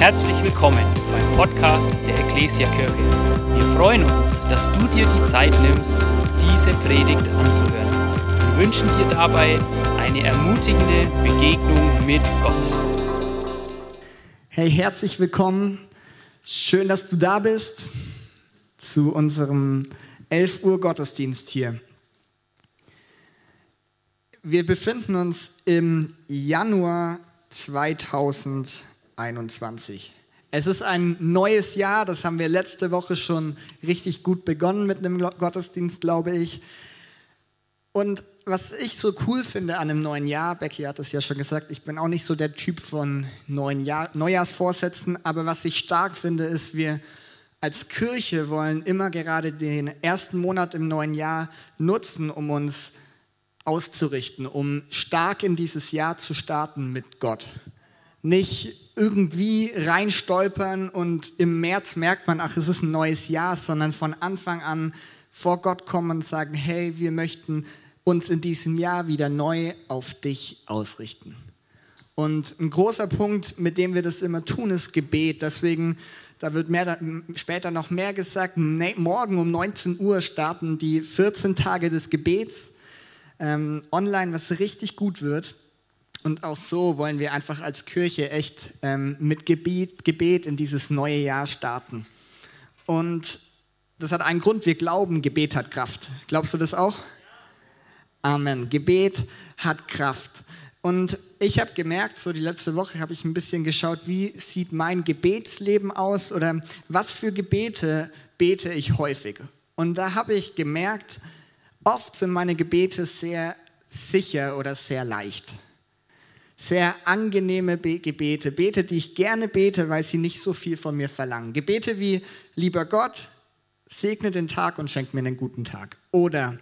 Herzlich willkommen beim Podcast der Ecclesia Kirche. Wir freuen uns, dass du dir die Zeit nimmst, diese Predigt anzuhören und wünschen dir dabei eine ermutigende Begegnung mit Gott. Hey, herzlich willkommen. Schön, dass du da bist zu unserem 11 Uhr Gottesdienst hier. Wir befinden uns im Januar 2020. 2021. Es ist ein neues Jahr, das haben wir letzte Woche schon richtig gut begonnen mit einem Gottesdienst, glaube ich. Und was ich so cool finde an einem neuen Jahr, Becky hat es ja schon gesagt, ich bin auch nicht so der Typ von neuen Jahr, Neujahrsvorsätzen, aber was ich stark finde, ist, wir als Kirche wollen immer gerade den ersten Monat im neuen Jahr nutzen, um uns auszurichten, um stark in dieses Jahr zu starten mit Gott. Nicht irgendwie reinstolpern und im März merkt man, ach, es ist ein neues Jahr, sondern von Anfang an vor Gott kommen und sagen, hey, wir möchten uns in diesem Jahr wieder neu auf dich ausrichten. Und ein großer Punkt, mit dem wir das immer tun, ist Gebet. Deswegen, da wird mehr, später noch mehr gesagt, morgen um 19 Uhr starten die 14 Tage des Gebets ähm, online, was richtig gut wird. Und auch so wollen wir einfach als Kirche echt ähm, mit Gebet, Gebet in dieses neue Jahr starten. Und das hat einen Grund, wir glauben, Gebet hat Kraft. Glaubst du das auch? Amen. Gebet hat Kraft. Und ich habe gemerkt, so die letzte Woche habe ich ein bisschen geschaut, wie sieht mein Gebetsleben aus oder was für Gebete bete ich häufig. Und da habe ich gemerkt, oft sind meine Gebete sehr sicher oder sehr leicht sehr angenehme Gebete, Bete, die ich gerne bete, weil sie nicht so viel von mir verlangen. Gebete wie, lieber Gott, segne den Tag und schenk mir einen guten Tag. Oder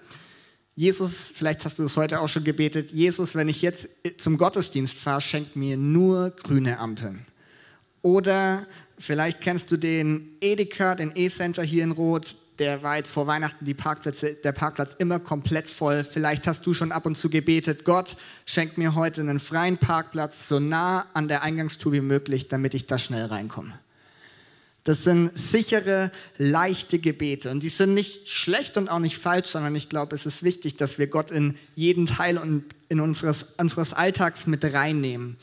Jesus, vielleicht hast du es heute auch schon gebetet, Jesus, wenn ich jetzt zum Gottesdienst fahre, schenk mir nur grüne Ampeln. Oder vielleicht kennst du den Edeka, den E-Center hier in Rot, der war jetzt vor Weihnachten die Parkplätze, der Parkplatz immer komplett voll. Vielleicht hast du schon ab und zu gebetet, Gott, schenk mir heute einen freien Parkplatz so nah an der Eingangstour wie möglich, damit ich da schnell reinkomme. Das sind sichere, leichte Gebete. Und die sind nicht schlecht und auch nicht falsch, sondern ich glaube, es ist wichtig, dass wir Gott in jeden Teil und in unseres, unseres Alltags mit reinnehmen.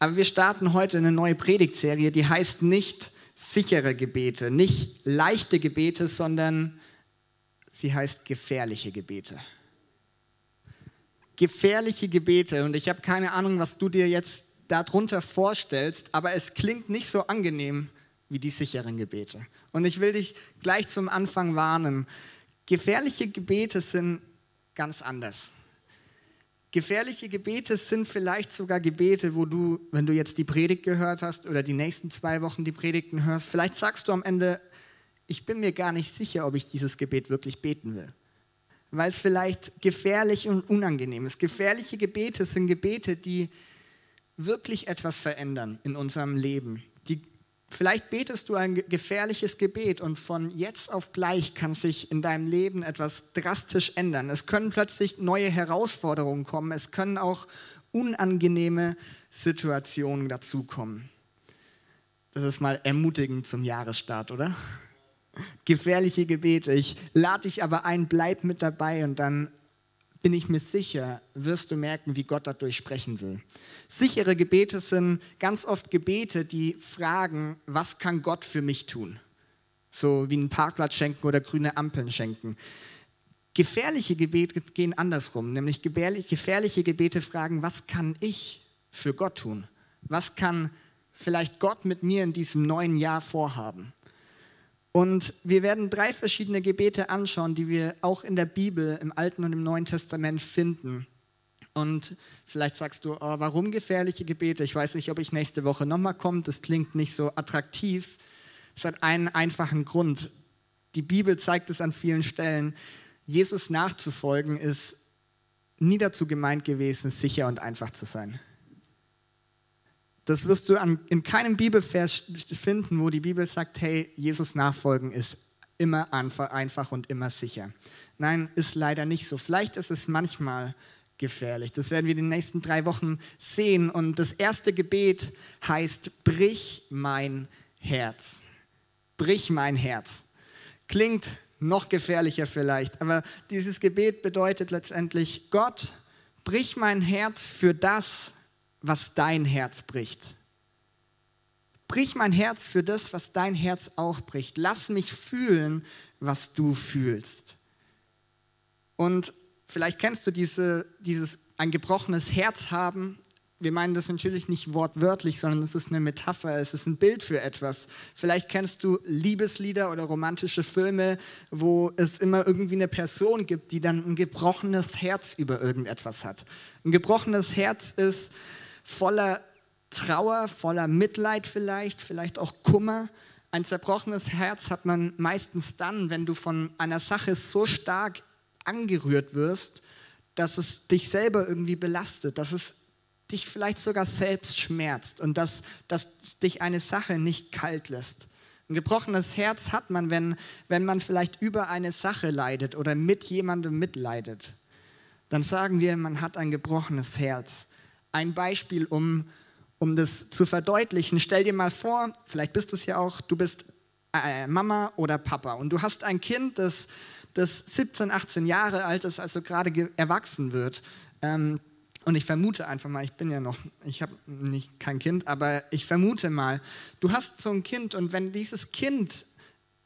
Aber wir starten heute eine neue Predigtserie, die heißt nicht sichere Gebete, nicht leichte Gebete, sondern sie heißt gefährliche Gebete. Gefährliche Gebete. Und ich habe keine Ahnung, was du dir jetzt darunter vorstellst, aber es klingt nicht so angenehm wie die sicheren Gebete. Und ich will dich gleich zum Anfang warnen. Gefährliche Gebete sind ganz anders. Gefährliche Gebete sind vielleicht sogar Gebete, wo du, wenn du jetzt die Predigt gehört hast oder die nächsten zwei Wochen die Predigten hörst, vielleicht sagst du am Ende, ich bin mir gar nicht sicher, ob ich dieses Gebet wirklich beten will. Weil es vielleicht gefährlich und unangenehm ist. Gefährliche Gebete sind Gebete, die wirklich etwas verändern in unserem Leben, Vielleicht betest du ein gefährliches Gebet und von jetzt auf gleich kann sich in deinem Leben etwas drastisch ändern. Es können plötzlich neue Herausforderungen kommen. Es können auch unangenehme Situationen dazukommen. Das ist mal ermutigend zum Jahresstart, oder? Gefährliche Gebete. Ich lade dich aber ein, bleib mit dabei und dann bin ich mir sicher, wirst du merken, wie Gott dadurch sprechen will. Sichere Gebete sind ganz oft Gebete, die fragen, was kann Gott für mich tun? So wie einen Parkplatz schenken oder grüne Ampeln schenken. Gefährliche Gebete gehen andersrum, nämlich gefährliche Gebete fragen, was kann ich für Gott tun? Was kann vielleicht Gott mit mir in diesem neuen Jahr vorhaben? Und wir werden drei verschiedene Gebete anschauen, die wir auch in der Bibel, im Alten und im Neuen Testament finden. Und vielleicht sagst du, oh, warum gefährliche Gebete? Ich weiß nicht, ob ich nächste Woche nochmal komme. Das klingt nicht so attraktiv. Es hat einen einfachen Grund. Die Bibel zeigt es an vielen Stellen. Jesus nachzufolgen ist nie dazu gemeint gewesen, sicher und einfach zu sein. Das wirst du an, in keinem Bibelvers finden, wo die Bibel sagt, hey, Jesus nachfolgen ist immer einfach und immer sicher. Nein, ist leider nicht so. Vielleicht ist es manchmal gefährlich. Das werden wir in den nächsten drei Wochen sehen. Und das erste Gebet heißt, brich mein Herz. Brich mein Herz. Klingt noch gefährlicher vielleicht, aber dieses Gebet bedeutet letztendlich, Gott, brich mein Herz für das, was dein Herz bricht. Brich mein Herz für das, was dein Herz auch bricht. Lass mich fühlen, was du fühlst. Und vielleicht kennst du diese, dieses ein gebrochenes Herz haben. Wir meinen das natürlich nicht wortwörtlich, sondern es ist eine Metapher, es ist ein Bild für etwas. Vielleicht kennst du Liebeslieder oder romantische Filme, wo es immer irgendwie eine Person gibt, die dann ein gebrochenes Herz über irgendetwas hat. Ein gebrochenes Herz ist voller Trauer, voller Mitleid vielleicht, vielleicht auch Kummer. Ein zerbrochenes Herz hat man meistens dann, wenn du von einer Sache so stark angerührt wirst, dass es dich selber irgendwie belastet, dass es dich vielleicht sogar selbst schmerzt und dass, dass dich eine Sache nicht kalt lässt. Ein gebrochenes Herz hat man, wenn, wenn man vielleicht über eine Sache leidet oder mit jemandem mitleidet. Dann sagen wir, man hat ein gebrochenes Herz. Ein Beispiel, um, um das zu verdeutlichen. Stell dir mal vor, vielleicht bist du es ja auch, du bist äh, Mama oder Papa und du hast ein Kind, das, das 17, 18 Jahre alt ist, also gerade erwachsen wird. Ähm, und ich vermute einfach mal, ich bin ja noch, ich habe nicht kein Kind, aber ich vermute mal, du hast so ein Kind und wenn dieses Kind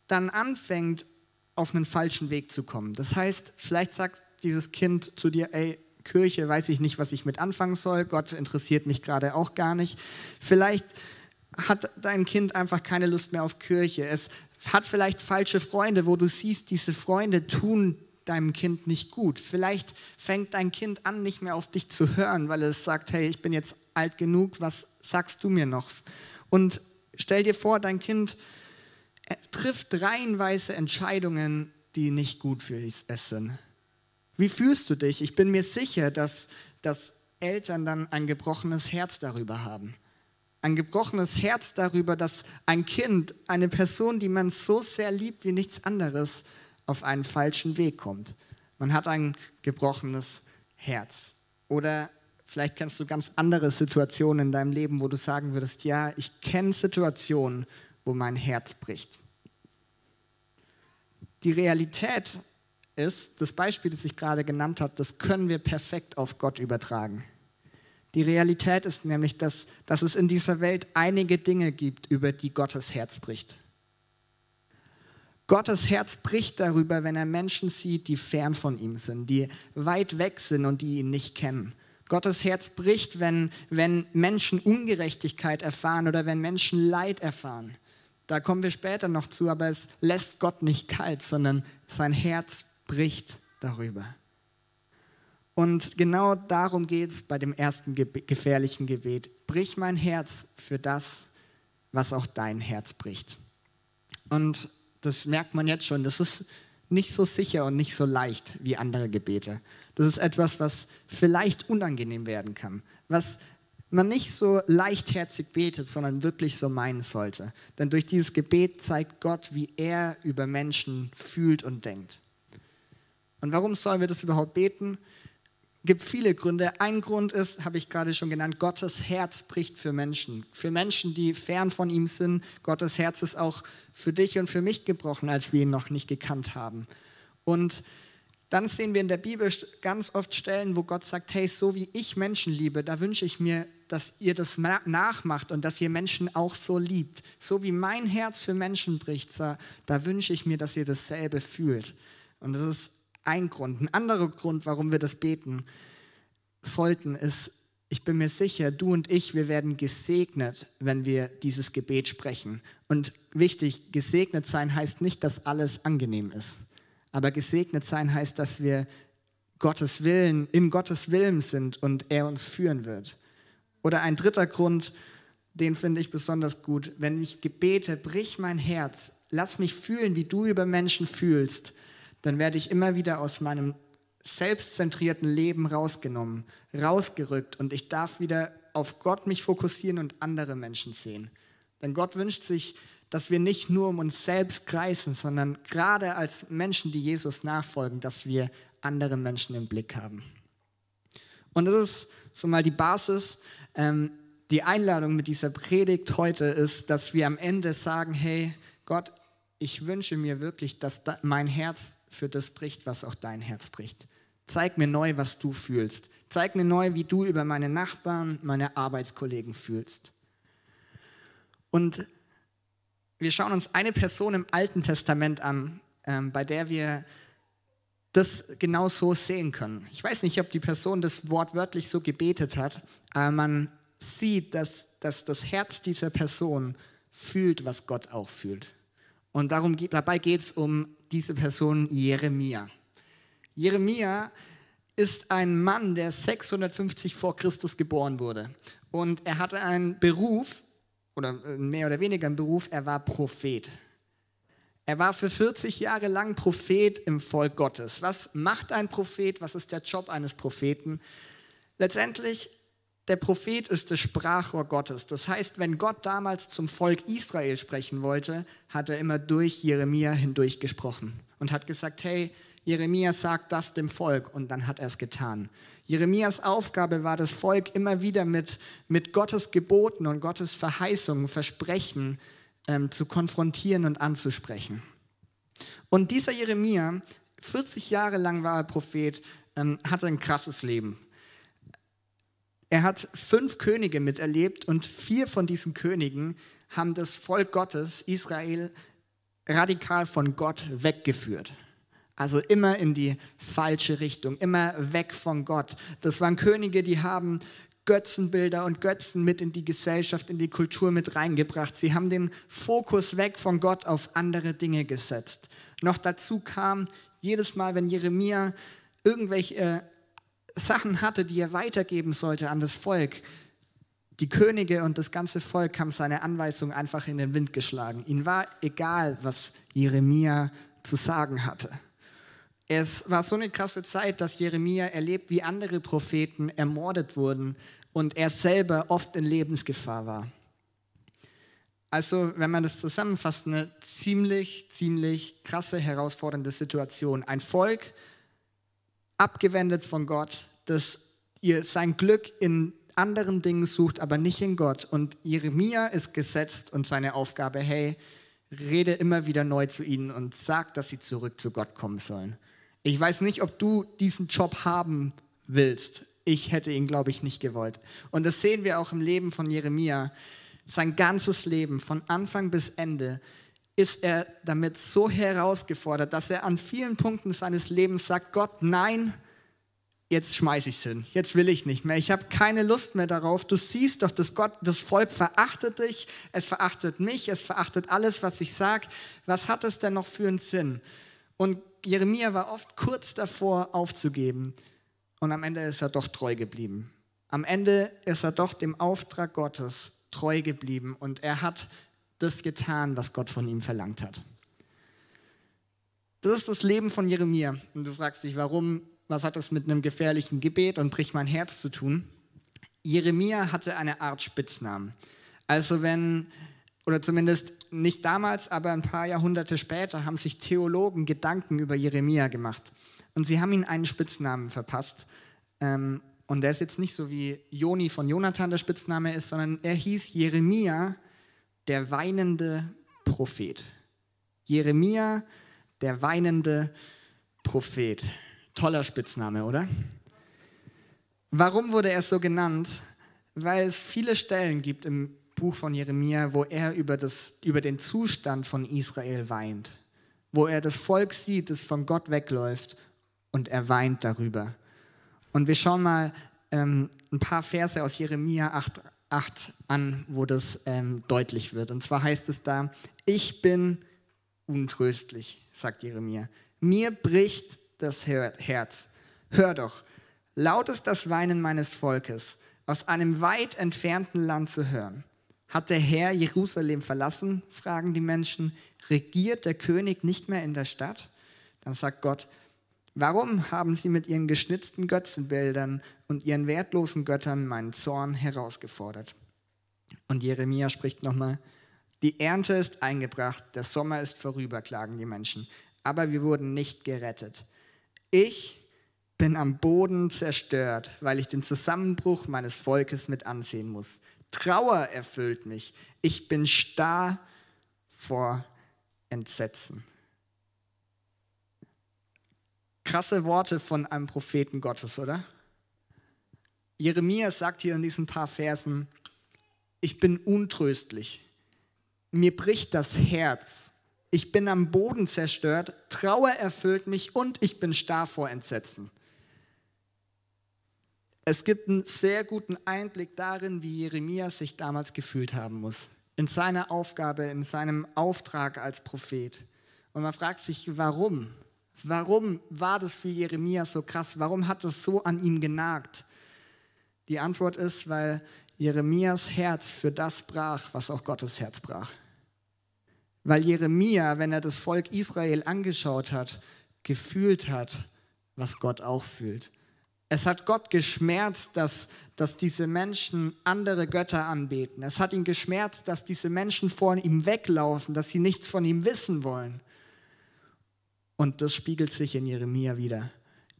dann anfängt, auf einen falschen Weg zu kommen, das heißt, vielleicht sagt dieses Kind zu dir, ey, Kirche weiß ich nicht, was ich mit anfangen soll, Gott interessiert mich gerade auch gar nicht. Vielleicht hat dein Kind einfach keine Lust mehr auf Kirche. Es hat vielleicht falsche Freunde, wo du siehst, diese Freunde tun deinem Kind nicht gut. Vielleicht fängt dein Kind an, nicht mehr auf dich zu hören, weil es sagt, hey, ich bin jetzt alt genug, was sagst du mir noch? Und stell dir vor, dein Kind trifft reihenweise Entscheidungen, die nicht gut für es sind. Wie fühlst du dich? Ich bin mir sicher, dass, dass Eltern dann ein gebrochenes Herz darüber haben. Ein gebrochenes Herz darüber, dass ein Kind, eine Person, die man so sehr liebt wie nichts anderes, auf einen falschen Weg kommt. Man hat ein gebrochenes Herz. Oder vielleicht kennst du ganz andere Situationen in deinem Leben, wo du sagen würdest, ja, ich kenne Situationen, wo mein Herz bricht. Die Realität ist, das Beispiel, das ich gerade genannt habe, das können wir perfekt auf Gott übertragen. Die Realität ist nämlich, dass, dass es in dieser Welt einige Dinge gibt, über die Gottes Herz bricht. Gottes Herz bricht darüber, wenn er Menschen sieht, die fern von ihm sind, die weit weg sind und die ihn nicht kennen. Gottes Herz bricht, wenn, wenn Menschen Ungerechtigkeit erfahren oder wenn Menschen Leid erfahren. Da kommen wir später noch zu, aber es lässt Gott nicht kalt, sondern sein Herz bricht darüber. Und genau darum geht es bei dem ersten gefährlichen Gebet. Brich mein Herz für das, was auch dein Herz bricht. Und das merkt man jetzt schon, das ist nicht so sicher und nicht so leicht wie andere Gebete. Das ist etwas, was vielleicht unangenehm werden kann, was man nicht so leichtherzig betet, sondern wirklich so meinen sollte. Denn durch dieses Gebet zeigt Gott, wie er über Menschen fühlt und denkt. Und warum sollen wir das überhaupt beten? gibt viele Gründe. Ein Grund ist, habe ich gerade schon genannt, Gottes Herz bricht für Menschen. Für Menschen, die fern von ihm sind. Gottes Herz ist auch für dich und für mich gebrochen, als wir ihn noch nicht gekannt haben. Und dann sehen wir in der Bibel ganz oft Stellen, wo Gott sagt, hey, so wie ich Menschen liebe, da wünsche ich mir, dass ihr das nachmacht und dass ihr Menschen auch so liebt. So wie mein Herz für Menschen bricht, da wünsche ich mir, dass ihr dasselbe fühlt. Und das ist ein Grund. Ein anderer Grund, warum wir das beten sollten, ist, ich bin mir sicher, du und ich, wir werden gesegnet, wenn wir dieses Gebet sprechen. Und wichtig, gesegnet sein heißt nicht, dass alles angenehm ist. Aber gesegnet sein heißt, dass wir Gottes Willen, in Gottes Willen sind und er uns führen wird. Oder ein dritter Grund, den finde ich besonders gut. Wenn ich gebete, brich mein Herz, lass mich fühlen, wie du über Menschen fühlst, dann werde ich immer wieder aus meinem selbstzentrierten Leben rausgenommen, rausgerückt und ich darf wieder auf Gott mich fokussieren und andere Menschen sehen. Denn Gott wünscht sich, dass wir nicht nur um uns selbst kreisen, sondern gerade als Menschen, die Jesus nachfolgen, dass wir andere Menschen im Blick haben. Und das ist so mal die Basis. Ähm, die Einladung mit dieser Predigt heute ist, dass wir am Ende sagen, hey Gott, ich wünsche mir wirklich, dass mein Herz für das bricht, was auch dein Herz bricht. Zeig mir neu, was du fühlst. Zeig mir neu, wie du über meine Nachbarn, meine Arbeitskollegen fühlst. Und wir schauen uns eine Person im Alten Testament an, ähm, bei der wir das genau so sehen können. Ich weiß nicht, ob die Person das wortwörtlich so gebetet hat, aber man sieht, dass, dass das Herz dieser Person fühlt, was Gott auch fühlt. Und darum, dabei geht es um diese Person Jeremia. Jeremia ist ein Mann, der 650 vor Christus geboren wurde. Und er hatte einen Beruf, oder äh, mehr oder weniger einen Beruf, er war Prophet. Er war für 40 Jahre lang Prophet im Volk Gottes. Was macht ein Prophet? Was ist der Job eines Propheten? Letztendlich der Prophet ist das Sprachrohr Gottes. Das heißt, wenn Gott damals zum Volk Israel sprechen wollte, hat er immer durch Jeremia hindurch gesprochen und hat gesagt, hey, Jeremia sagt das dem Volk und dann hat er es getan. Jeremias Aufgabe war, das Volk immer wieder mit, mit Gottes Geboten und Gottes Verheißungen, Versprechen ähm, zu konfrontieren und anzusprechen. Und dieser Jeremia, 40 Jahre lang war er Prophet, ähm, hatte ein krasses Leben. Er hat fünf Könige miterlebt und vier von diesen Königen haben das Volk Gottes, Israel, radikal von Gott weggeführt. Also immer in die falsche Richtung, immer weg von Gott. Das waren Könige, die haben Götzenbilder und Götzen mit in die Gesellschaft, in die Kultur mit reingebracht. Sie haben den Fokus weg von Gott auf andere Dinge gesetzt. Noch dazu kam jedes Mal, wenn Jeremia irgendwelche Sachen hatte, die er weitergeben sollte an das Volk, die Könige und das ganze Volk haben seine Anweisung einfach in den Wind geschlagen. Ihnen war egal, was Jeremia zu sagen hatte. Es war so eine krasse Zeit, dass Jeremia erlebt, wie andere Propheten ermordet wurden und er selber oft in Lebensgefahr war. Also, wenn man das zusammenfasst, eine ziemlich, ziemlich krasse, herausfordernde Situation. Ein Volk, abgewendet von Gott, das ihr sein Glück in anderen Dingen sucht, aber nicht in Gott. Und Jeremia ist gesetzt und seine Aufgabe, hey, rede immer wieder neu zu ihnen und sag, dass sie zurück zu Gott kommen sollen. Ich weiß nicht, ob du diesen Job haben willst. Ich hätte ihn, glaube ich, nicht gewollt. Und das sehen wir auch im Leben von Jeremia. Sein ganzes Leben, von Anfang bis Ende, ist er damit so herausgefordert, dass er an vielen Punkten seines Lebens sagt, Gott, nein, jetzt schmeiße ich es hin, jetzt will ich nicht mehr, ich habe keine Lust mehr darauf. Du siehst doch, dass Gott, das Volk verachtet dich, es verachtet mich, es verachtet alles, was ich sage. Was hat es denn noch für einen Sinn? Und Jeremia war oft kurz davor aufzugeben und am Ende ist er doch treu geblieben. Am Ende ist er doch dem Auftrag Gottes treu geblieben und er hat das getan, was Gott von ihm verlangt hat. Das ist das Leben von Jeremia. Und du fragst dich, warum, was hat das mit einem gefährlichen Gebet und bricht mein Herz zu tun? Jeremia hatte eine Art Spitznamen. Also wenn, oder zumindest nicht damals, aber ein paar Jahrhunderte später, haben sich Theologen Gedanken über Jeremia gemacht. Und sie haben ihm einen Spitznamen verpasst. Ähm, und der ist jetzt nicht so wie Joni von Jonathan der Spitzname ist, sondern er hieß Jeremia, der weinende Prophet. Jeremia, der weinende Prophet. Toller Spitzname, oder? Warum wurde er so genannt? Weil es viele Stellen gibt im Buch von Jeremia, wo er über, das, über den Zustand von Israel weint, wo er das Volk sieht, das von Gott wegläuft und er weint darüber. Und wir schauen mal ähm, ein paar Verse aus Jeremia 8, 8 an, wo das ähm, deutlich wird. Und zwar heißt es da, ich bin untröstlich, sagt Jeremia. Mir bricht das Herz. Hör doch, laut ist das Weinen meines Volkes, aus einem weit entfernten Land zu hören. Hat der Herr Jerusalem verlassen? fragen die Menschen. Regiert der König nicht mehr in der Stadt? Dann sagt Gott, Warum haben sie mit ihren geschnitzten Götzenbildern und ihren wertlosen Göttern meinen Zorn herausgefordert? Und Jeremia spricht nochmal, die Ernte ist eingebracht, der Sommer ist vorüber, klagen die Menschen, aber wir wurden nicht gerettet. Ich, bin am Boden zerstört, weil ich den Zusammenbruch meines Volkes mit ansehen muss. Trauer erfüllt mich. Ich bin starr vor Entsetzen. Krasse Worte von einem Propheten Gottes, oder? Jeremia sagt hier in diesen paar Versen, ich bin untröstlich. Mir bricht das Herz. Ich bin am Boden zerstört, Trauer erfüllt mich und ich bin starr vor Entsetzen. Es gibt einen sehr guten Einblick darin, wie Jeremia sich damals gefühlt haben muss. In seiner Aufgabe, in seinem Auftrag als Prophet. Und man fragt sich, warum? Warum war das für Jeremia so krass? Warum hat das so an ihm genagt? Die Antwort ist, weil Jeremias Herz für das brach, was auch Gottes Herz brach. Weil Jeremia, wenn er das Volk Israel angeschaut hat, gefühlt hat, was Gott auch fühlt. Es hat Gott geschmerzt, dass, dass diese Menschen andere Götter anbeten. Es hat ihn geschmerzt, dass diese Menschen vor ihm weglaufen, dass sie nichts von ihm wissen wollen. Und das spiegelt sich in Jeremia wieder.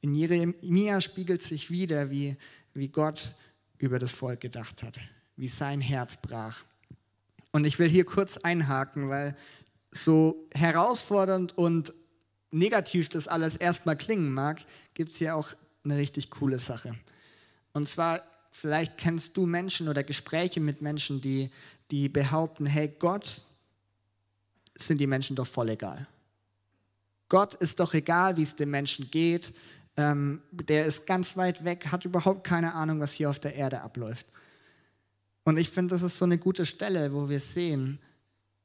In Jeremia spiegelt sich wieder, wie, wie Gott über das Volk gedacht hat, wie sein Herz brach. Und ich will hier kurz einhaken, weil so herausfordernd und negativ das alles erstmal klingen mag, gibt es hier auch eine richtig coole Sache. Und zwar, vielleicht kennst du Menschen oder Gespräche mit Menschen, die, die behaupten, hey, Gott sind die Menschen doch voll egal. Gott ist doch egal, wie es dem Menschen geht. Ähm, der ist ganz weit weg, hat überhaupt keine Ahnung, was hier auf der Erde abläuft. Und ich finde, das ist so eine gute Stelle, wo wir sehen,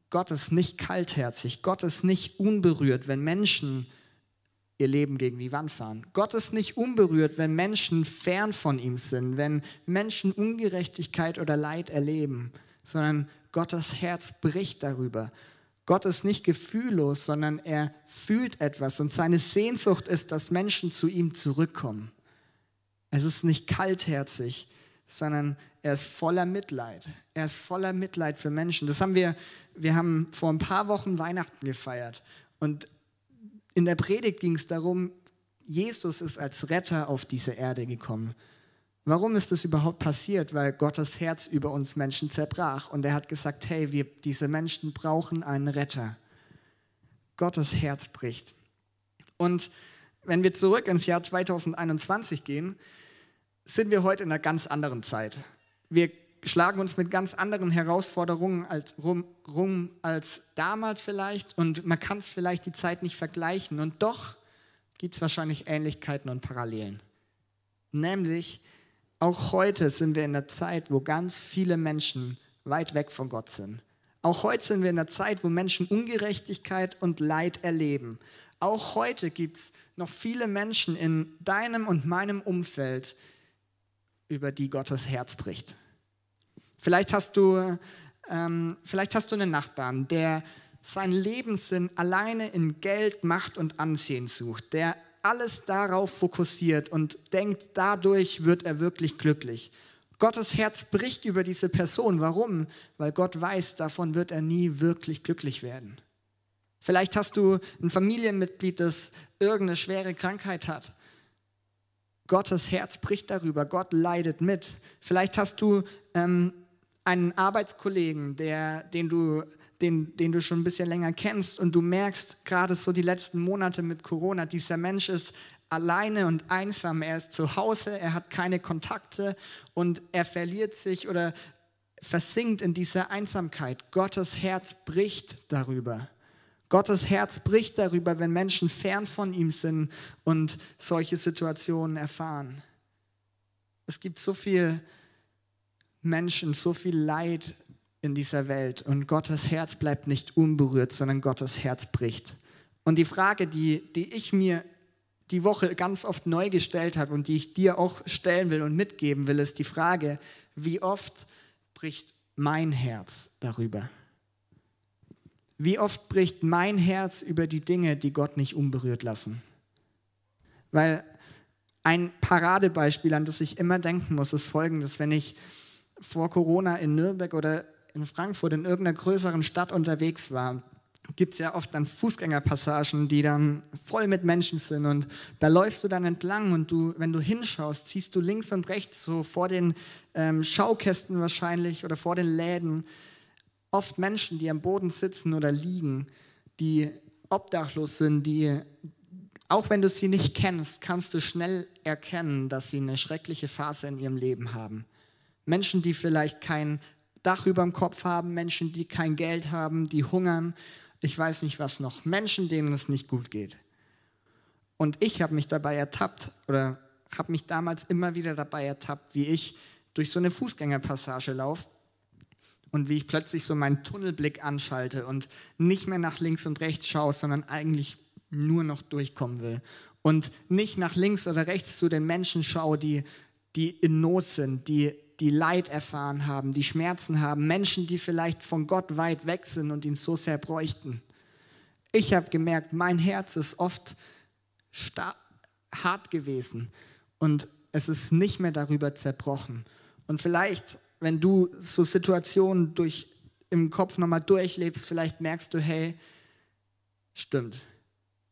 Gott ist nicht kaltherzig, Gott ist nicht unberührt, wenn Menschen ihr Leben gegen die Wand fahren. Gott ist nicht unberührt, wenn Menschen fern von ihm sind, wenn Menschen Ungerechtigkeit oder Leid erleben, sondern Gottes Herz bricht darüber. Gott ist nicht gefühllos, sondern er fühlt etwas und seine Sehnsucht ist, dass Menschen zu ihm zurückkommen. Es ist nicht kaltherzig, sondern er ist voller Mitleid. Er ist voller Mitleid für Menschen. Das haben wir, wir haben vor ein paar Wochen Weihnachten gefeiert und in der Predigt ging es darum, Jesus ist als Retter auf diese Erde gekommen. Warum ist das überhaupt passiert? Weil Gottes Herz über uns Menschen zerbrach und er hat gesagt, hey, wir, diese Menschen brauchen einen Retter. Gottes Herz bricht. Und wenn wir zurück ins Jahr 2021 gehen, sind wir heute in einer ganz anderen Zeit. Wir schlagen uns mit ganz anderen Herausforderungen als, rum, rum als damals vielleicht und man kann es vielleicht die Zeit nicht vergleichen und doch gibt es wahrscheinlich Ähnlichkeiten und Parallelen. Nämlich, auch heute sind wir in einer Zeit, wo ganz viele Menschen weit weg von Gott sind. Auch heute sind wir in einer Zeit, wo Menschen Ungerechtigkeit und Leid erleben. Auch heute gibt es noch viele Menschen in deinem und meinem Umfeld, über die Gottes Herz bricht. Vielleicht hast du, ähm, vielleicht hast du einen Nachbarn, der seinen Lebenssinn alleine in Geld, Macht und Ansehen sucht, der alles darauf fokussiert und denkt, dadurch wird er wirklich glücklich. Gottes Herz bricht über diese Person. Warum? Weil Gott weiß, davon wird er nie wirklich glücklich werden. Vielleicht hast du ein Familienmitglied, das irgendeine schwere Krankheit hat. Gottes Herz bricht darüber. Gott leidet mit. Vielleicht hast du ähm, einen Arbeitskollegen, der, den du den, den du schon ein bisschen länger kennst und du merkst gerade so die letzten Monate mit Corona, dieser Mensch ist alleine und einsam, er ist zu Hause, er hat keine Kontakte und er verliert sich oder versinkt in dieser Einsamkeit. Gottes Herz bricht darüber. Gottes Herz bricht darüber, wenn Menschen fern von ihm sind und solche Situationen erfahren. Es gibt so viele Menschen, so viel Leid in dieser Welt und Gottes Herz bleibt nicht unberührt, sondern Gottes Herz bricht. Und die Frage, die, die ich mir die Woche ganz oft neu gestellt habe und die ich dir auch stellen will und mitgeben will, ist die Frage, wie oft bricht mein Herz darüber? Wie oft bricht mein Herz über die Dinge, die Gott nicht unberührt lassen? Weil ein Paradebeispiel, an das ich immer denken muss, ist folgendes, wenn ich vor Corona in Nürnberg oder in Frankfurt in irgendeiner größeren Stadt unterwegs war gibt es ja oft dann Fußgängerpassagen, die dann voll mit Menschen sind und da läufst du dann entlang und du, wenn du hinschaust, siehst du links und rechts so vor den ähm, Schaukästen wahrscheinlich oder vor den Läden oft Menschen, die am Boden sitzen oder liegen, die obdachlos sind, die, auch wenn du sie nicht kennst, kannst du schnell erkennen, dass sie eine schreckliche Phase in ihrem Leben haben. Menschen, die vielleicht kein Dach über dem Kopf haben, Menschen, die kein Geld haben, die hungern ich weiß nicht was noch, Menschen, denen es nicht gut geht. Und ich habe mich dabei ertappt oder habe mich damals immer wieder dabei ertappt, wie ich durch so eine Fußgängerpassage laufe und wie ich plötzlich so meinen Tunnelblick anschalte und nicht mehr nach links und rechts schaue, sondern eigentlich nur noch durchkommen will. Und nicht nach links oder rechts zu den Menschen schaue, die, die in Not sind, die die Leid erfahren haben, die Schmerzen haben, Menschen, die vielleicht von Gott weit weg sind und ihn so sehr bräuchten. Ich habe gemerkt, mein Herz ist oft hart gewesen und es ist nicht mehr darüber zerbrochen. Und vielleicht, wenn du so Situationen durch, im Kopf nochmal durchlebst, vielleicht merkst du, hey, stimmt,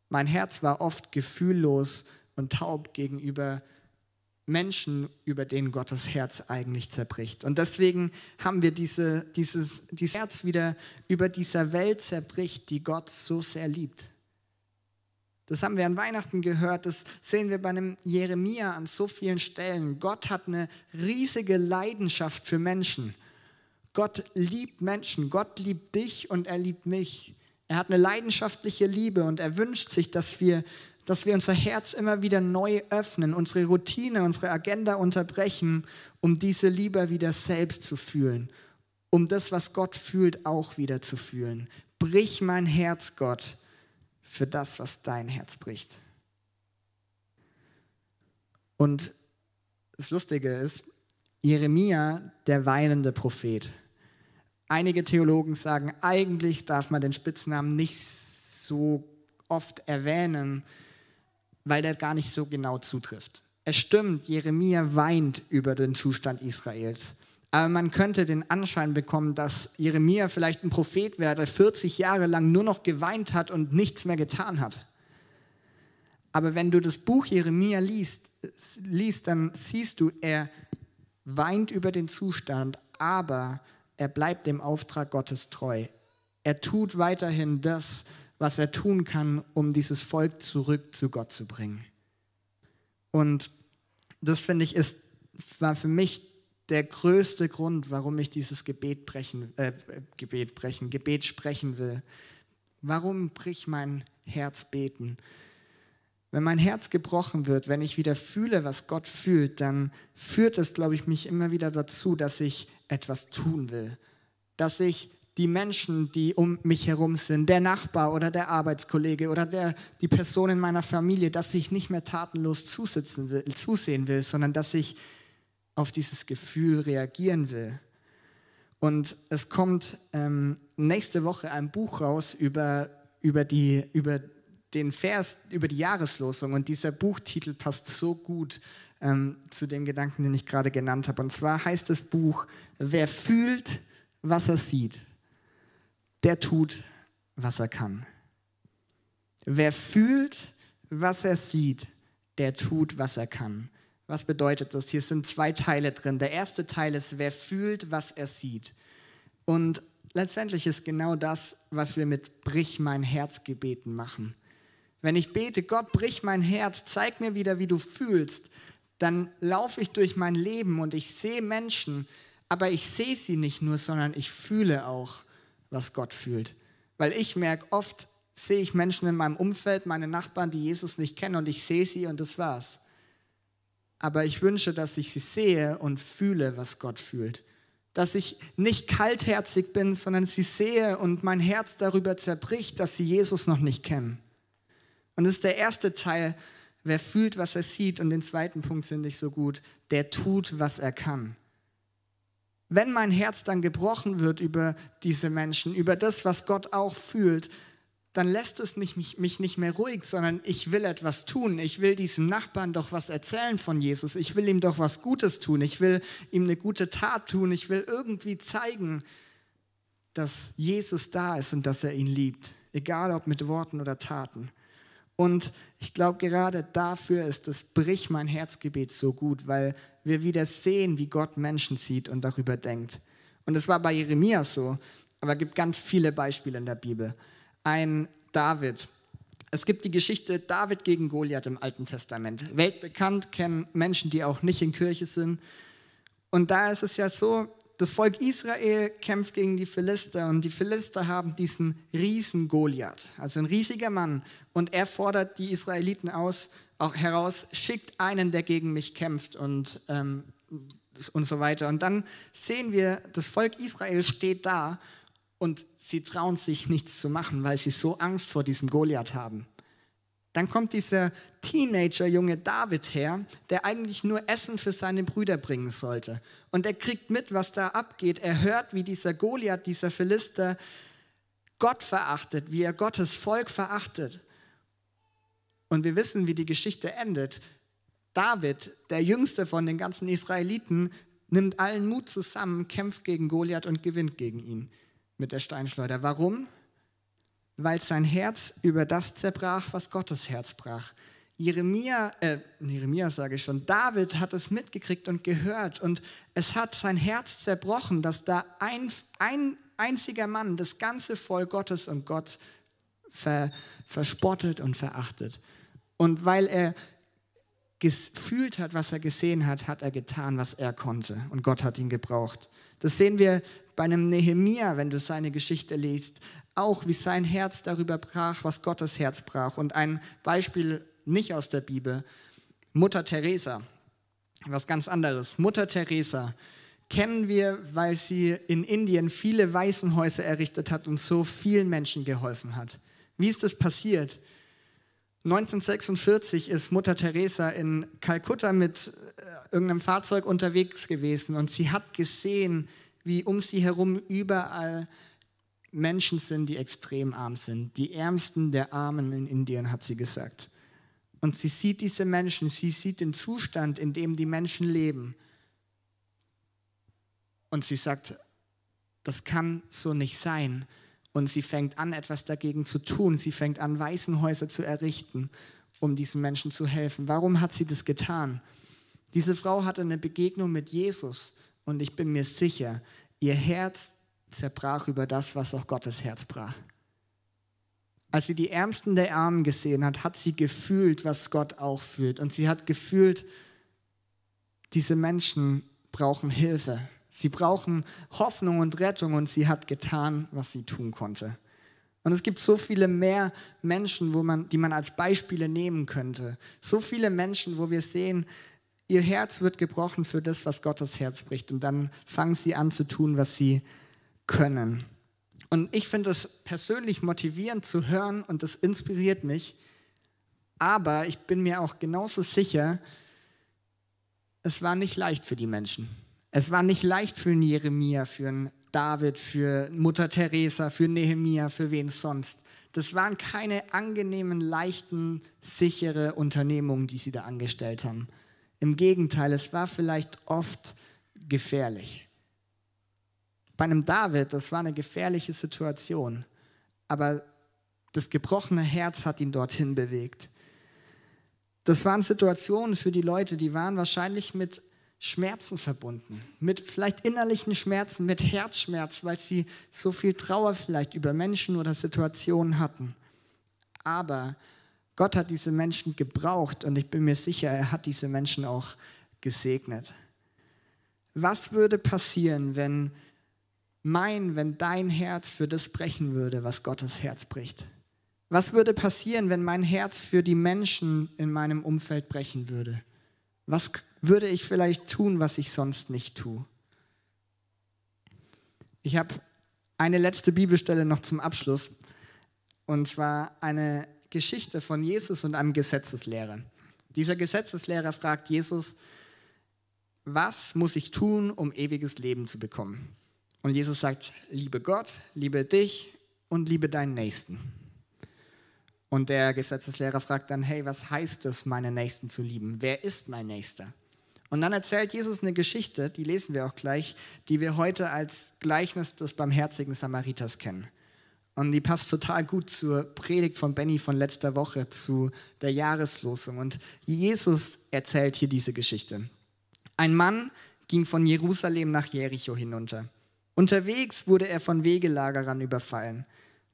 mein Herz war oft gefühllos und taub gegenüber Menschen, über denen Gottes Herz eigentlich zerbricht. Und deswegen haben wir diese, dieses, dieses Herz wieder über dieser Welt zerbricht, die Gott so sehr liebt. Das haben wir an Weihnachten gehört, das sehen wir bei einem Jeremia an so vielen Stellen. Gott hat eine riesige Leidenschaft für Menschen. Gott liebt Menschen, Gott liebt dich und er liebt mich. Er hat eine leidenschaftliche Liebe und er wünscht sich, dass wir dass wir unser Herz immer wieder neu öffnen, unsere Routine, unsere Agenda unterbrechen, um diese Liebe wieder selbst zu fühlen, um das, was Gott fühlt, auch wieder zu fühlen. Brich mein Herz, Gott, für das, was dein Herz bricht. Und das Lustige ist, Jeremia, der weinende Prophet. Einige Theologen sagen, eigentlich darf man den Spitznamen nicht so oft erwähnen, weil der gar nicht so genau zutrifft. Es stimmt, Jeremia weint über den Zustand Israels. Aber man könnte den Anschein bekommen, dass Jeremia vielleicht ein Prophet wäre, der 40 Jahre lang nur noch geweint hat und nichts mehr getan hat. Aber wenn du das Buch Jeremia liest, liest, dann siehst du, er weint über den Zustand, aber er bleibt dem Auftrag Gottes treu. Er tut weiterhin das, was er tun kann, um dieses Volk zurück zu Gott zu bringen. Und das finde ich ist, war für mich der größte Grund, warum ich dieses Gebet brechen, äh, Gebet brechen, Gebet sprechen will. Warum bricht mein Herz beten? Wenn mein Herz gebrochen wird, wenn ich wieder fühle, was Gott fühlt, dann führt es, glaube ich, mich immer wieder dazu, dass ich etwas tun will. Dass ich die Menschen, die um mich herum sind, der Nachbar oder der Arbeitskollege oder der, die Person in meiner Familie, dass ich nicht mehr tatenlos zusitzen will, zusehen will, sondern dass ich auf dieses Gefühl reagieren will. Und es kommt ähm, nächste Woche ein Buch raus über, über, die, über den Vers, über die Jahreslosung. Und dieser Buchtitel passt so gut ähm, zu dem Gedanken, den ich gerade genannt habe. Und zwar heißt das Buch, wer fühlt, was er sieht der tut, was er kann. Wer fühlt, was er sieht, der tut, was er kann. Was bedeutet das? Hier sind zwei Teile drin. Der erste Teil ist, wer fühlt, was er sieht. Und letztendlich ist genau das, was wir mit Brich mein Herz gebeten machen. Wenn ich bete, Gott, brich mein Herz, zeig mir wieder, wie du fühlst, dann laufe ich durch mein Leben und ich sehe Menschen, aber ich sehe sie nicht nur, sondern ich fühle auch was Gott fühlt. Weil ich merke, oft sehe ich Menschen in meinem Umfeld, meine Nachbarn, die Jesus nicht kennen und ich sehe sie und das war's. Aber ich wünsche, dass ich sie sehe und fühle, was Gott fühlt. Dass ich nicht kaltherzig bin, sondern sie sehe und mein Herz darüber zerbricht, dass sie Jesus noch nicht kennen. Und das ist der erste Teil, wer fühlt, was er sieht. Und den zweiten Punkt finde ich so gut, der tut, was er kann wenn mein Herz dann gebrochen wird über diese Menschen, über das, was Gott auch fühlt, dann lässt es nicht, mich, mich nicht mehr ruhig, sondern ich will etwas tun. Ich will diesem Nachbarn doch was erzählen von Jesus. Ich will ihm doch was Gutes tun. Ich will ihm eine gute Tat tun. Ich will irgendwie zeigen, dass Jesus da ist und dass er ihn liebt. egal ob mit Worten oder Taten. Und ich glaube, gerade dafür ist das Brich mein Herzgebet so gut, weil wir wieder sehen, wie Gott Menschen sieht und darüber denkt. Und es war bei Jeremia so, aber es gibt ganz viele Beispiele in der Bibel. Ein David. Es gibt die Geschichte David gegen Goliath im Alten Testament. Weltbekannt kennen Menschen, die auch nicht in Kirche sind. Und da ist es ja so, das Volk Israel kämpft gegen die Philister und die Philister haben diesen riesen Goliath, also ein riesiger Mann. Und er fordert die Israeliten aus, auch heraus, schickt einen, der gegen mich kämpft und, ähm, und so weiter. Und dann sehen wir, das Volk Israel steht da und sie trauen sich nichts zu machen, weil sie so Angst vor diesem Goliath haben. Dann kommt dieser Teenager-Junge David her, der eigentlich nur Essen für seine Brüder bringen sollte. Und er kriegt mit, was da abgeht. Er hört, wie dieser Goliath, dieser Philister, Gott verachtet, wie er Gottes Volk verachtet. Und wir wissen, wie die Geschichte endet. David, der jüngste von den ganzen Israeliten, nimmt allen Mut zusammen, kämpft gegen Goliath und gewinnt gegen ihn mit der Steinschleuder. Warum? Weil sein Herz über das zerbrach, was Gottes Herz brach. Jeremia, äh, Jeremia sage ich schon, David hat es mitgekriegt und gehört und es hat sein Herz zerbrochen, dass da ein, ein einziger Mann das ganze Volk Gottes und Gott ver, verspottet und verachtet. Und weil er gefühlt hat, was er gesehen hat, hat er getan, was er konnte und Gott hat ihn gebraucht. Das sehen wir bei einem Nehemia, wenn du seine Geschichte liest, auch wie sein Herz darüber brach, was Gottes Herz brach. Und ein Beispiel nicht aus der Bibel, Mutter Teresa, was ganz anderes. Mutter Teresa kennen wir, weil sie in Indien viele Waisenhäuser errichtet hat und so vielen Menschen geholfen hat. Wie ist das passiert? 1946 ist Mutter Teresa in Kalkutta mit äh, irgendeinem Fahrzeug unterwegs gewesen und sie hat gesehen, wie um sie herum überall Menschen sind, die extrem arm sind. Die Ärmsten der Armen in Indien, hat sie gesagt. Und sie sieht diese Menschen, sie sieht den Zustand, in dem die Menschen leben. Und sie sagt, das kann so nicht sein. Und sie fängt an, etwas dagegen zu tun. Sie fängt an, Waisenhäuser zu errichten, um diesen Menschen zu helfen. Warum hat sie das getan? Diese Frau hatte eine Begegnung mit Jesus und ich bin mir sicher, ihr Herz zerbrach über das, was auch Gottes Herz brach. Als sie die Ärmsten der Armen gesehen hat, hat sie gefühlt, was Gott auch fühlt. Und sie hat gefühlt, diese Menschen brauchen Hilfe. Sie brauchen Hoffnung und Rettung und sie hat getan, was sie tun konnte. Und es gibt so viele mehr Menschen, wo man, die man als Beispiele nehmen könnte. So viele Menschen, wo wir sehen, ihr Herz wird gebrochen für das, was Gottes Herz bricht. Und dann fangen sie an zu tun, was sie können. Und ich finde es persönlich motivierend zu hören und das inspiriert mich. Aber ich bin mir auch genauso sicher, es war nicht leicht für die Menschen. Es war nicht leicht für einen Jeremia, für einen David, für Mutter Teresa, für Nehemia, für wen sonst. Das waren keine angenehmen, leichten, sichere Unternehmungen, die sie da angestellt haben. Im Gegenteil, es war vielleicht oft gefährlich. Bei einem David, das war eine gefährliche Situation, aber das gebrochene Herz hat ihn dorthin bewegt. Das waren Situationen für die Leute, die waren wahrscheinlich mit Schmerzen verbunden, mit vielleicht innerlichen Schmerzen, mit Herzschmerz, weil sie so viel Trauer vielleicht über Menschen oder Situationen hatten. Aber Gott hat diese Menschen gebraucht und ich bin mir sicher, er hat diese Menschen auch gesegnet. Was würde passieren, wenn mein, wenn dein Herz für das brechen würde, was Gottes Herz bricht? Was würde passieren, wenn mein Herz für die Menschen in meinem Umfeld brechen würde? Was würde ich vielleicht tun, was ich sonst nicht tue? Ich habe eine letzte Bibelstelle noch zum Abschluss. Und zwar eine Geschichte von Jesus und einem Gesetzeslehrer. Dieser Gesetzeslehrer fragt Jesus, was muss ich tun, um ewiges Leben zu bekommen? Und Jesus sagt, liebe Gott, liebe dich und liebe deinen Nächsten. Und der Gesetzeslehrer fragt dann, hey, was heißt es, meine Nächsten zu lieben? Wer ist mein Nächster? Und dann erzählt Jesus eine Geschichte, die lesen wir auch gleich, die wir heute als Gleichnis des barmherzigen Samariters kennen. Und die passt total gut zur Predigt von Benny von letzter Woche, zu der Jahreslosung. Und Jesus erzählt hier diese Geschichte. Ein Mann ging von Jerusalem nach Jericho hinunter. Unterwegs wurde er von Wegelagerern überfallen.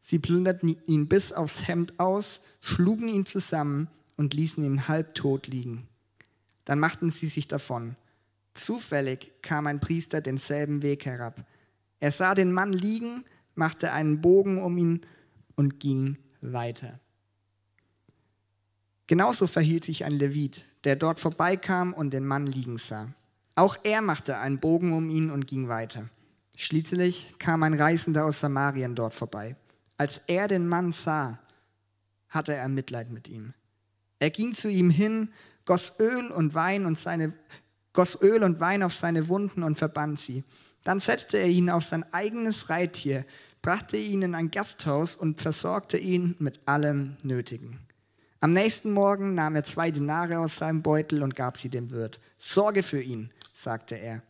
Sie plünderten ihn bis aufs Hemd aus, schlugen ihn zusammen und ließen ihn halbtot liegen. Dann machten sie sich davon. Zufällig kam ein Priester denselben Weg herab. Er sah den Mann liegen, machte einen Bogen um ihn und ging weiter. Genauso verhielt sich ein Levit, der dort vorbeikam und den Mann liegen sah. Auch er machte einen Bogen um ihn und ging weiter. Schließlich kam ein Reisender aus Samarien dort vorbei. Als er den Mann sah, hatte er Mitleid mit ihm. Er ging zu ihm hin, goss Öl und Wein und seine goss Öl und Wein auf seine Wunden und verband sie. Dann setzte er ihn auf sein eigenes Reittier, brachte ihn in ein Gasthaus und versorgte ihn mit allem Nötigen. Am nächsten Morgen nahm er zwei Denare aus seinem Beutel und gab sie dem Wirt. Sorge für ihn, sagte er.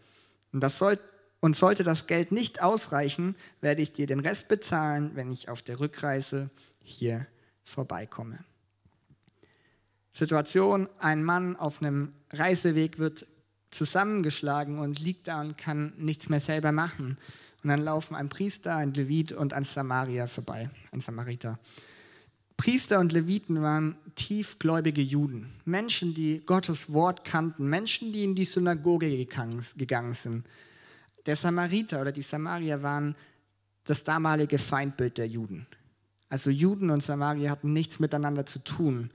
Und, das soll, und sollte das Geld nicht ausreichen, werde ich dir den Rest bezahlen, wenn ich auf der Rückreise hier vorbeikomme. Situation, ein Mann auf einem Reiseweg wird zusammengeschlagen und liegt da und kann nichts mehr selber machen. Und dann laufen ein Priester, ein Levit und ein Samarier vorbei, ein Samariter. Priester und Leviten waren tiefgläubige Juden, Menschen, die Gottes Wort kannten, Menschen, die in die Synagoge gegangen sind. Der Samariter oder die Samarier waren das damalige Feindbild der Juden. Also Juden und Samarier hatten nichts miteinander zu tun.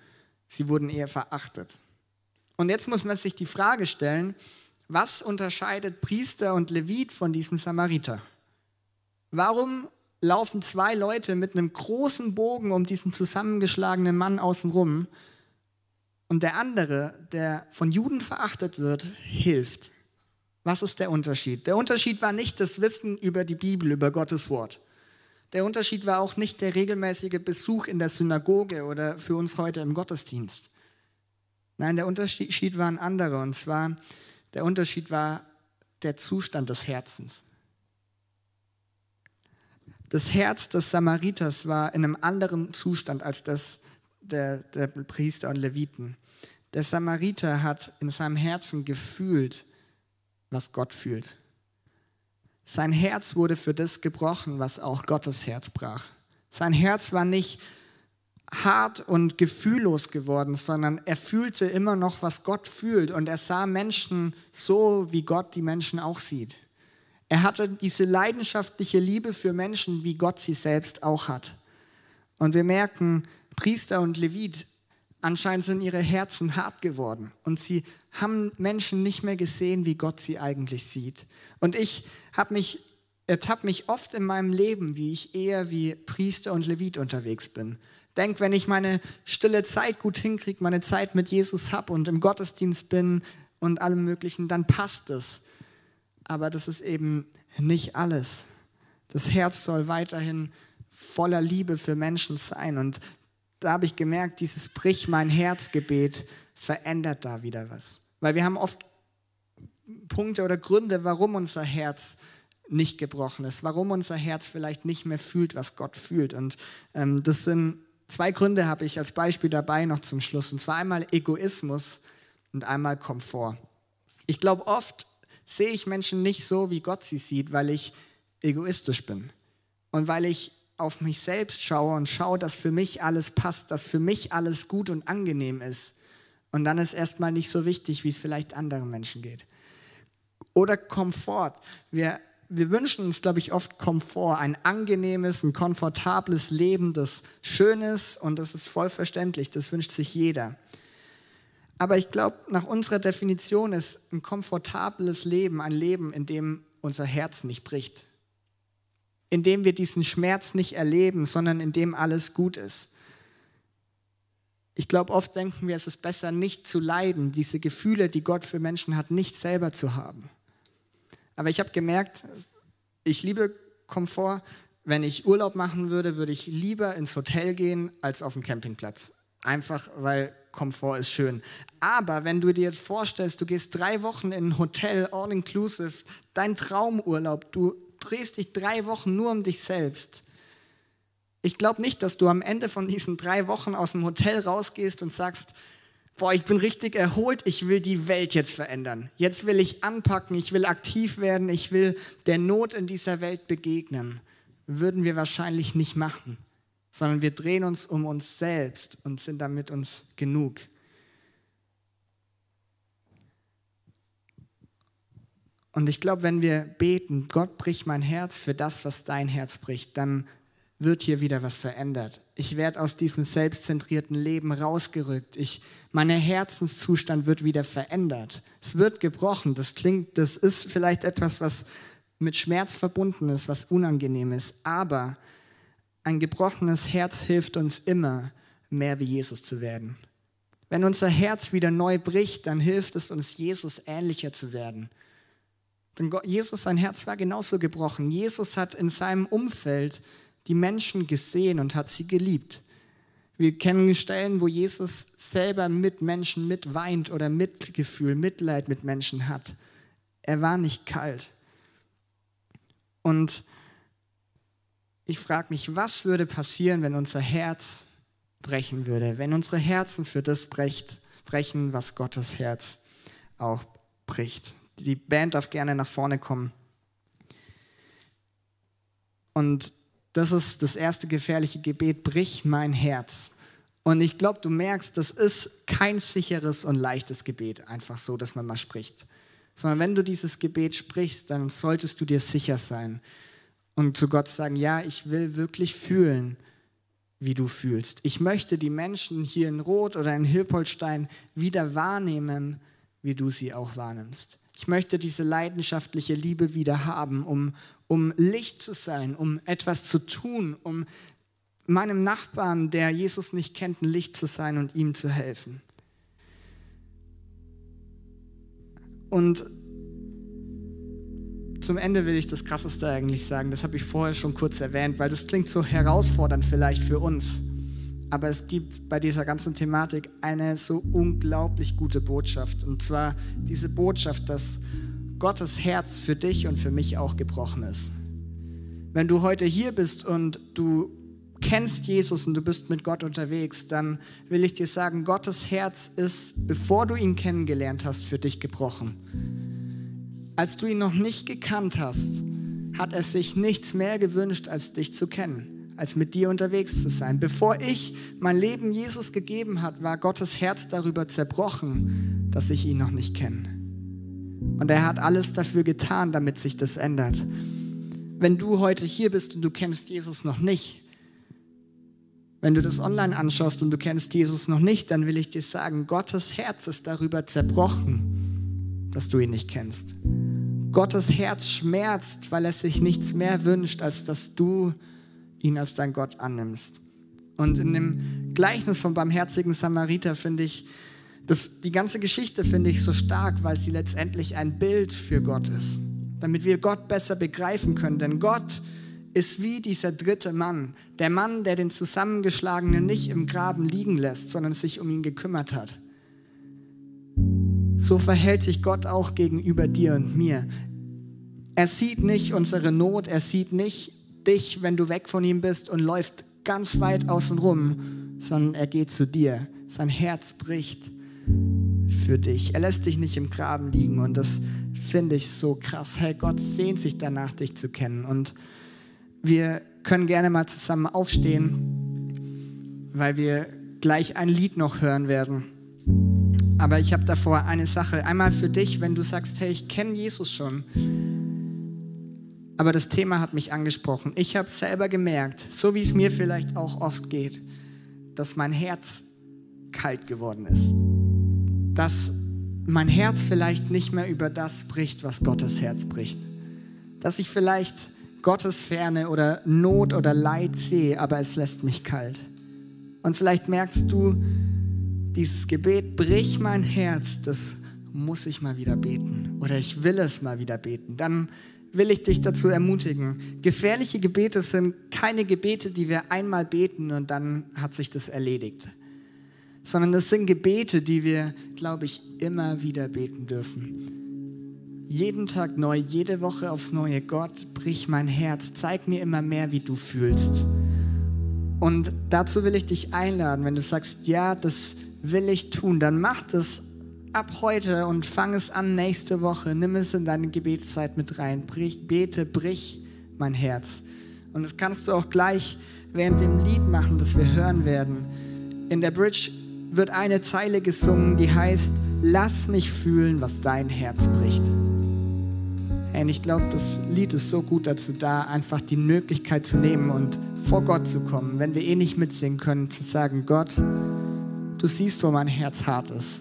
Sie wurden eher verachtet. Und jetzt muss man sich die Frage stellen, was unterscheidet Priester und Levit von diesem Samariter? Warum laufen zwei Leute mit einem großen Bogen um diesen zusammengeschlagenen Mann außenrum und der andere, der von Juden verachtet wird, hilft? Was ist der Unterschied? Der Unterschied war nicht das Wissen über die Bibel, über Gottes Wort. Der Unterschied war auch nicht der regelmäßige Besuch in der Synagoge oder für uns heute im Gottesdienst. Nein, der Unterschied war ein anderer. Und zwar, der Unterschied war der Zustand des Herzens. Das Herz des Samariters war in einem anderen Zustand als das der, der Priester und Leviten. Der Samariter hat in seinem Herzen gefühlt, was Gott fühlt. Sein Herz wurde für das gebrochen, was auch Gottes Herz brach. Sein Herz war nicht hart und gefühllos geworden, sondern er fühlte immer noch, was Gott fühlt und er sah Menschen so, wie Gott die Menschen auch sieht. Er hatte diese leidenschaftliche Liebe für Menschen, wie Gott sie selbst auch hat. Und wir merken, Priester und Levit, anscheinend sind ihre Herzen hart geworden und sie haben Menschen nicht mehr gesehen, wie Gott sie eigentlich sieht. Und ich habe mich ertappt mich oft in meinem Leben, wie ich eher wie Priester und Levit unterwegs bin. Denk, wenn ich meine stille Zeit gut hinkriege, meine Zeit mit Jesus habe und im Gottesdienst bin und allem Möglichen, dann passt es. Aber das ist eben nicht alles. Das Herz soll weiterhin voller Liebe für Menschen sein. Und da habe ich gemerkt, dieses Brich mein Herzgebet verändert da wieder was. Weil wir haben oft Punkte oder Gründe, warum unser Herz nicht gebrochen ist, warum unser Herz vielleicht nicht mehr fühlt, was Gott fühlt. Und ähm, das sind Zwei Gründe habe ich als Beispiel dabei noch zum Schluss. Und zwar einmal Egoismus und einmal Komfort. Ich glaube, oft sehe ich Menschen nicht so, wie Gott sie sieht, weil ich egoistisch bin. Und weil ich auf mich selbst schaue und schaue, dass für mich alles passt, dass für mich alles gut und angenehm ist. Und dann ist erstmal nicht so wichtig, wie es vielleicht anderen Menschen geht. Oder Komfort. Wir wir wünschen uns, glaube ich, oft Komfort, ein angenehmes, ein komfortables Leben, das schön ist und das ist voll verständlich, das wünscht sich jeder. Aber ich glaube, nach unserer Definition ist ein komfortables Leben ein Leben, in dem unser Herz nicht bricht, in dem wir diesen Schmerz nicht erleben, sondern in dem alles gut ist. Ich glaube, oft denken wir, es ist besser, nicht zu leiden, diese Gefühle, die Gott für Menschen hat, nicht selber zu haben. Aber ich habe gemerkt, ich liebe Komfort. Wenn ich Urlaub machen würde, würde ich lieber ins Hotel gehen als auf den Campingplatz. Einfach weil Komfort ist schön. Aber wenn du dir jetzt vorstellst, du gehst drei Wochen in ein Hotel, all inclusive, dein Traumurlaub, du drehst dich drei Wochen nur um dich selbst, Ich glaube nicht, dass du am Ende von diesen drei Wochen aus dem Hotel rausgehst und sagst, boah, ich bin richtig erholt, ich will die Welt jetzt verändern. Jetzt will ich anpacken, ich will aktiv werden, ich will der Not in dieser Welt begegnen. Würden wir wahrscheinlich nicht machen, sondern wir drehen uns um uns selbst und sind damit uns genug. Und ich glaube, wenn wir beten, Gott bricht mein Herz für das, was dein Herz bricht, dann wird hier wieder was verändert. Ich werde aus diesem selbstzentrierten Leben rausgerückt. Ich, mein Herzenszustand wird wieder verändert. Es wird gebrochen. Das klingt, das ist vielleicht etwas, was mit Schmerz verbunden ist, was unangenehm ist. Aber ein gebrochenes Herz hilft uns immer, mehr wie Jesus zu werden. Wenn unser Herz wieder neu bricht, dann hilft es uns, Jesus ähnlicher zu werden. Denn Jesus, sein Herz war genauso gebrochen. Jesus hat in seinem Umfeld die Menschen gesehen und hat sie geliebt. Wir kennen Stellen, wo Jesus selber mit Menschen mitweint oder Mitgefühl, Mitleid mit Menschen hat. Er war nicht kalt. Und ich frage mich, was würde passieren, wenn unser Herz brechen würde, wenn unsere Herzen für das brechen, was Gottes Herz auch bricht. Die Band darf gerne nach vorne kommen. Und das ist das erste gefährliche Gebet, brich mein Herz. Und ich glaube, du merkst, das ist kein sicheres und leichtes Gebet, einfach so, dass man mal spricht. Sondern wenn du dieses Gebet sprichst, dann solltest du dir sicher sein und zu Gott sagen, ja, ich will wirklich fühlen, wie du fühlst. Ich möchte die Menschen hier in Rot oder in Hilpolstein wieder wahrnehmen, wie du sie auch wahrnimmst. Ich möchte diese leidenschaftliche Liebe wieder haben, um, um Licht zu sein, um etwas zu tun, um meinem Nachbarn, der Jesus nicht kennt, ein Licht zu sein und ihm zu helfen. Und zum Ende will ich das Krasseste eigentlich sagen, das habe ich vorher schon kurz erwähnt, weil das klingt so herausfordernd vielleicht für uns. Aber es gibt bei dieser ganzen Thematik eine so unglaublich gute Botschaft. Und zwar diese Botschaft, dass Gottes Herz für dich und für mich auch gebrochen ist. Wenn du heute hier bist und du kennst Jesus und du bist mit Gott unterwegs, dann will ich dir sagen, Gottes Herz ist, bevor du ihn kennengelernt hast, für dich gebrochen. Als du ihn noch nicht gekannt hast, hat er sich nichts mehr gewünscht, als dich zu kennen als mit dir unterwegs zu sein. Bevor ich mein Leben Jesus gegeben hat, war Gottes Herz darüber zerbrochen, dass ich ihn noch nicht kenne. Und er hat alles dafür getan, damit sich das ändert. Wenn du heute hier bist und du kennst Jesus noch nicht, wenn du das online anschaust und du kennst Jesus noch nicht, dann will ich dir sagen, Gottes Herz ist darüber zerbrochen, dass du ihn nicht kennst. Gottes Herz schmerzt, weil er sich nichts mehr wünscht, als dass du ihn als dein Gott annimmst. Und in dem Gleichnis vom barmherzigen Samariter finde ich, das, die ganze Geschichte finde ich so stark, weil sie letztendlich ein Bild für Gott ist, damit wir Gott besser begreifen können. Denn Gott ist wie dieser dritte Mann, der Mann, der den Zusammengeschlagenen nicht im Graben liegen lässt, sondern sich um ihn gekümmert hat. So verhält sich Gott auch gegenüber dir und mir. Er sieht nicht unsere Not, er sieht nicht dich, wenn du weg von ihm bist und läuft ganz weit außen rum, sondern er geht zu dir. Sein Herz bricht für dich. Er lässt dich nicht im Graben liegen und das finde ich so krass. Hey, Gott sehnt sich danach, dich zu kennen. Und wir können gerne mal zusammen aufstehen, weil wir gleich ein Lied noch hören werden. Aber ich habe davor eine Sache. Einmal für dich, wenn du sagst, hey, ich kenne Jesus schon aber das Thema hat mich angesprochen. Ich habe selber gemerkt, so wie es mir vielleicht auch oft geht, dass mein Herz kalt geworden ist. Dass mein Herz vielleicht nicht mehr über das bricht, was Gottes Herz bricht. Dass ich vielleicht Gottes Ferne oder Not oder Leid sehe, aber es lässt mich kalt. Und vielleicht merkst du, dieses Gebet, brich mein Herz, das muss ich mal wieder beten. Oder ich will es mal wieder beten. Dann will ich dich dazu ermutigen. Gefährliche Gebete sind keine Gebete, die wir einmal beten und dann hat sich das erledigt. Sondern es sind Gebete, die wir, glaube ich, immer wieder beten dürfen. Jeden Tag neu, jede Woche aufs Neue. Gott, brich mein Herz, zeig mir immer mehr, wie du fühlst. Und dazu will ich dich einladen, wenn du sagst, ja, das will ich tun, dann mach das ab heute und fang es an nächste Woche. Nimm es in deine Gebetszeit mit rein. Brich, bete, brich mein Herz. Und das kannst du auch gleich während dem Lied machen, das wir hören werden. In der Bridge wird eine Zeile gesungen, die heißt, lass mich fühlen, was dein Herz bricht. Und ich glaube, das Lied ist so gut dazu da, einfach die Möglichkeit zu nehmen und vor Gott zu kommen, wenn wir eh nicht mitsingen können, zu sagen, Gott, du siehst, wo mein Herz hart ist,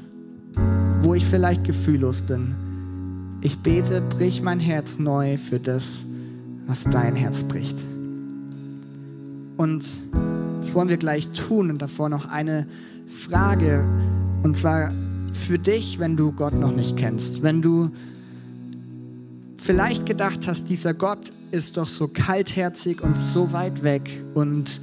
wo ich vielleicht gefühllos bin. Ich bete, brich mein Herz neu für das, was dein Herz bricht. Und das wollen wir gleich tun und davor noch eine Frage, und zwar für dich, wenn du Gott noch nicht kennst, wenn du vielleicht gedacht hast, dieser Gott ist doch so kaltherzig und so weit weg und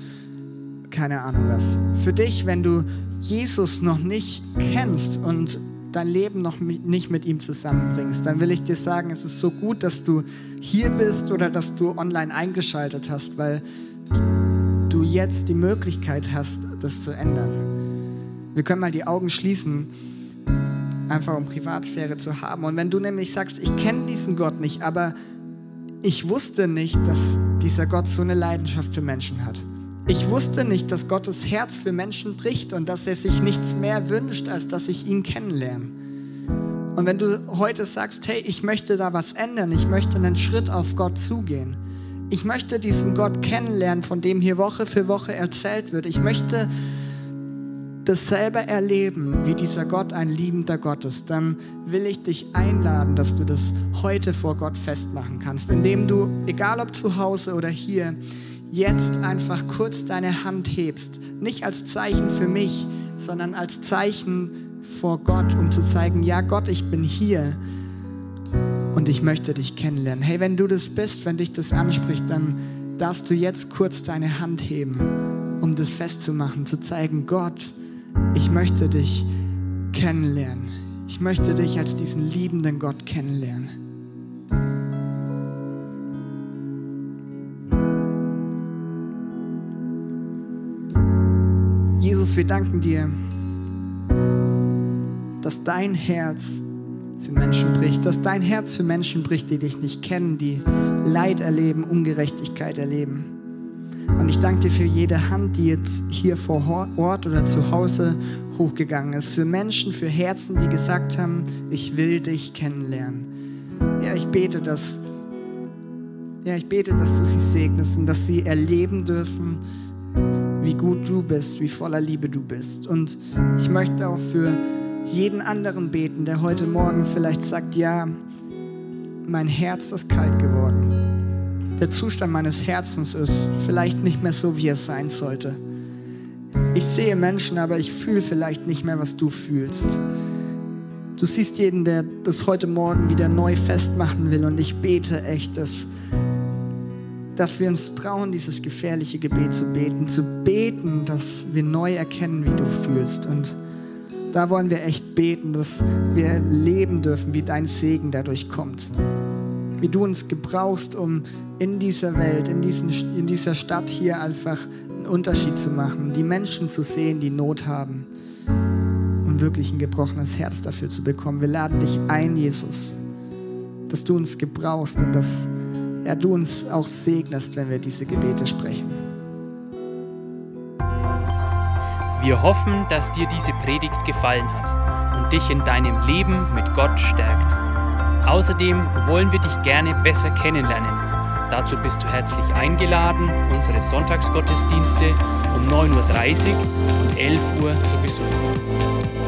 keine Ahnung was. Für dich, wenn du Jesus noch nicht kennst und dein Leben noch nicht mit ihm zusammenbringst, dann will ich dir sagen, es ist so gut, dass du hier bist oder dass du online eingeschaltet hast, weil du jetzt die Möglichkeit hast, das zu ändern. Wir können mal die Augen schließen einfach um Privatsphäre zu haben. Und wenn du nämlich sagst, ich kenne diesen Gott nicht, aber ich wusste nicht, dass dieser Gott so eine Leidenschaft für Menschen hat. Ich wusste nicht, dass Gottes Herz für Menschen bricht und dass er sich nichts mehr wünscht, als dass ich ihn kennenlerne. Und wenn du heute sagst, hey, ich möchte da was ändern, ich möchte einen Schritt auf Gott zugehen, ich möchte diesen Gott kennenlernen, von dem hier Woche für Woche erzählt wird, ich möchte dasselbe erleben, wie dieser Gott ein liebender Gott ist, dann will ich dich einladen, dass du das heute vor Gott festmachen kannst, indem du, egal ob zu Hause oder hier, jetzt einfach kurz deine Hand hebst. Nicht als Zeichen für mich, sondern als Zeichen vor Gott, um zu zeigen, ja Gott, ich bin hier und ich möchte dich kennenlernen. Hey, wenn du das bist, wenn dich das anspricht, dann darfst du jetzt kurz deine Hand heben, um das festzumachen, zu zeigen, Gott, ich möchte dich kennenlernen. Ich möchte dich als diesen liebenden Gott kennenlernen. Jesus, wir danken dir, dass dein Herz für Menschen bricht, dass dein Herz für Menschen bricht, die dich nicht kennen, die Leid erleben, Ungerechtigkeit erleben. Und ich danke dir für jede Hand, die jetzt hier vor Ort oder zu Hause hochgegangen ist. Für Menschen, für Herzen, die gesagt haben, ich will dich kennenlernen. Ja, ich bete, dass, ja, ich bete, dass du sie segnest und dass sie erleben dürfen, wie gut du bist, wie voller Liebe du bist. Und ich möchte auch für jeden anderen beten, der heute Morgen vielleicht sagt, ja, mein Herz ist kalt geworden der Zustand meines Herzens ist vielleicht nicht mehr so, wie es sein sollte. Ich sehe Menschen, aber ich fühle vielleicht nicht mehr, was du fühlst. Du siehst jeden, der das heute Morgen wieder neu festmachen will und ich bete echt, dass, dass wir uns trauen, dieses gefährliche Gebet zu beten, zu beten, dass wir neu erkennen, wie du fühlst und da wollen wir echt beten, dass wir leben dürfen, wie dein Segen dadurch kommt. Wie du uns gebrauchst, um in dieser Welt, in, diesen, in dieser Stadt hier einfach einen Unterschied zu machen, die Menschen zu sehen, die Not haben und wirklich ein gebrochenes Herz dafür zu bekommen. Wir laden dich ein, Jesus, dass du uns gebrauchst und dass ja, du uns auch segnest, wenn wir diese Gebete sprechen. Wir hoffen, dass dir diese Predigt gefallen hat und dich in deinem Leben mit Gott stärkt. Außerdem wollen wir dich gerne besser kennenlernen Dazu bist du herzlich eingeladen, unsere Sonntagsgottesdienste um 9.30 Uhr und 11 Uhr zu besuchen.